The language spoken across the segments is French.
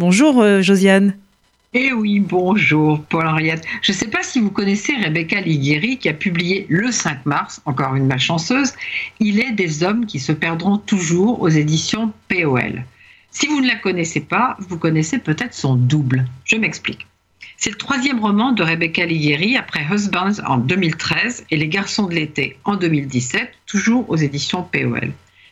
Bonjour euh, Josiane. Eh oui, bonjour Paul-Henriette. Je ne sais pas si vous connaissez Rebecca Liguieri qui a publié le 5 mars, encore une malchanceuse, Il est des hommes qui se perdront toujours aux éditions POL. Si vous ne la connaissez pas, vous connaissez peut-être son double. Je m'explique. C'est le troisième roman de Rebecca Liguieri après Husbands en 2013 et Les garçons de l'été en 2017, toujours aux éditions POL.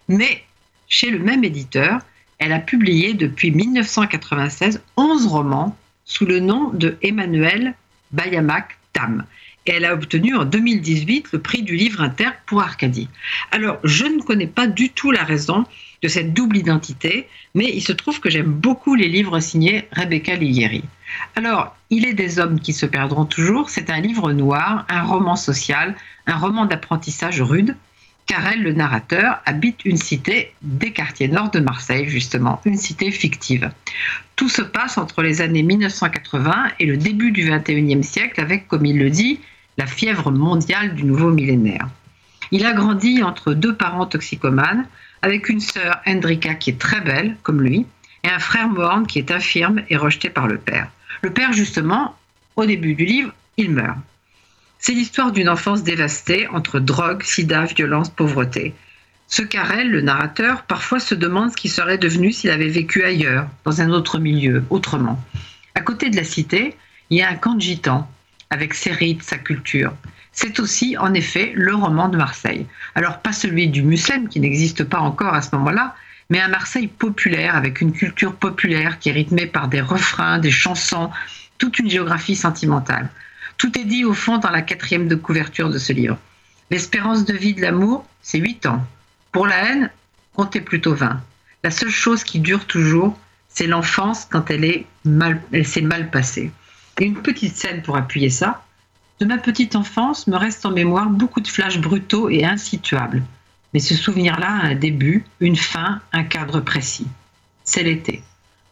Mais chez le même éditeur, elle a publié depuis 1996 11 romans sous le nom de Emmanuel Bayamak Tam. Et elle a obtenu en 2018 le prix du livre inter pour Arcadie. Alors, je ne connais pas du tout la raison de cette double identité, mais il se trouve que j'aime beaucoup les livres signés Rebecca Liguieri. Alors, Il est des hommes qui se perdront toujours, c'est un livre noir, un roman social, un roman d'apprentissage rude, car elle, le narrateur, habite une cité des quartiers nord de Marseille, justement, une cité fictive. Tout se passe entre les années 1980 et le début du 21e siècle, avec, comme il le dit, la fièvre mondiale du nouveau millénaire. Il a grandi entre deux parents toxicomanes, avec une sœur, Hendrika, qui est très belle, comme lui, et un frère Morne qui est infirme et rejeté par le père. Le père, justement, au début du livre, il meurt. C'est l'histoire d'une enfance dévastée entre drogue, sida, violence, pauvreté. Ce Carrel, le narrateur, parfois se demande ce qu'il serait devenu s'il avait vécu ailleurs, dans un autre milieu, autrement. À côté de la cité, il y a un camp de gitans, avec ses rites, sa culture. C'est aussi, en effet, le roman de Marseille. Alors, pas celui du Muslem, qui n'existe pas encore à ce moment-là, mais un Marseille populaire, avec une culture populaire qui est rythmée par des refrains, des chansons, toute une géographie sentimentale. Tout est dit au fond dans la quatrième de couverture de ce livre. L'espérance de vie de l'amour, c'est 8 ans. Pour la haine, comptez plutôt 20. La seule chose qui dure toujours, c'est l'enfance quand elle est mal, elle s'est mal passée. Et une petite scène pour appuyer ça. De ma petite enfance me reste en mémoire beaucoup de flashs brutaux et insituables. Mais ce souvenir-là a un début, une fin, un cadre précis. C'est l'été.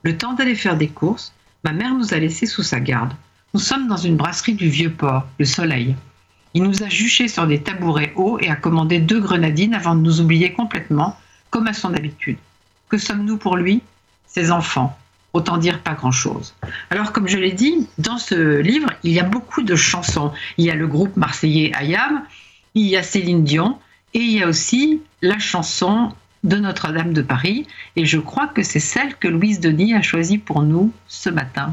Le temps d'aller faire des courses, ma mère nous a laissés sous sa garde. Nous sommes dans une brasserie du Vieux-Port, le Soleil. Il nous a juchés sur des tabourets hauts et a commandé deux grenadines avant de nous oublier complètement, comme à son habitude. Que sommes-nous pour lui? Ses enfants. Autant dire pas grand-chose. Alors, comme je l'ai dit, dans ce livre, il y a beaucoup de chansons. Il y a le groupe marseillais Ayam, il y a Céline Dion, et il y a aussi la chanson de Notre-Dame de Paris. Et je crois que c'est celle que Louise Denis a choisie pour nous ce matin.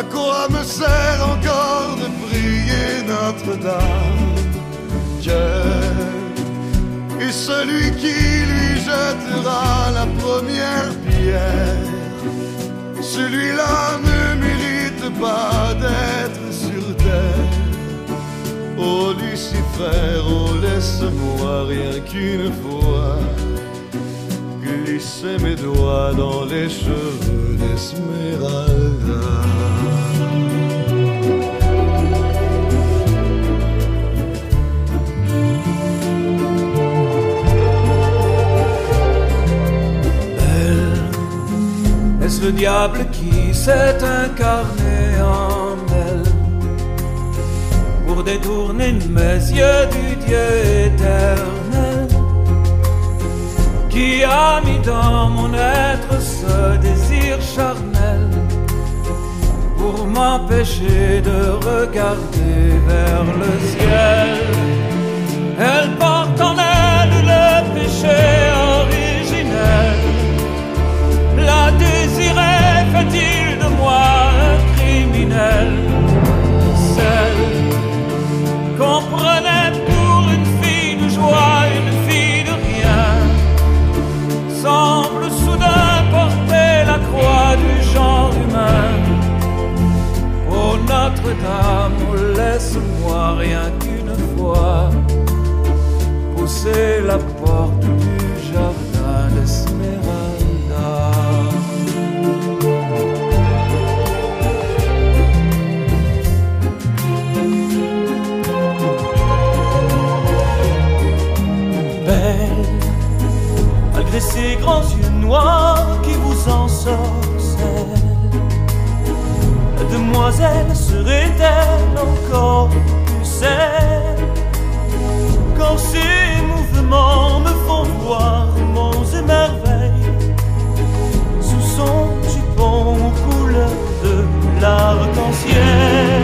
à quoi me sert encore de prier Notre-Dame? Dieu est celui qui lui jettera la première pierre. Celui-là ne mérite pas d'être sur terre. Oh Lucifer, oh laisse-moi rien qu'une fois glisser mes doigts dans les cheveux d'Esmeralda. Le diable qui s'est incarné en elle pour détourner mes yeux du Dieu éternel qui a mis dans mon être ce désir charnel pour m'empêcher de regarder vers le ciel? Rien qu'une fois pousser la porte du jardin d'Esmeralda. Belle, malgré ces grands yeux noirs qui vous ensorcellent, la demoiselle serait-elle encore quand ces mouvements me font voir monts et merveilles sous son jupon aux couleurs de l'arc-en-ciel.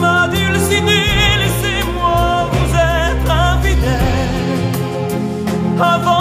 Ma dulcinée, laissez-moi vous être infidèle avant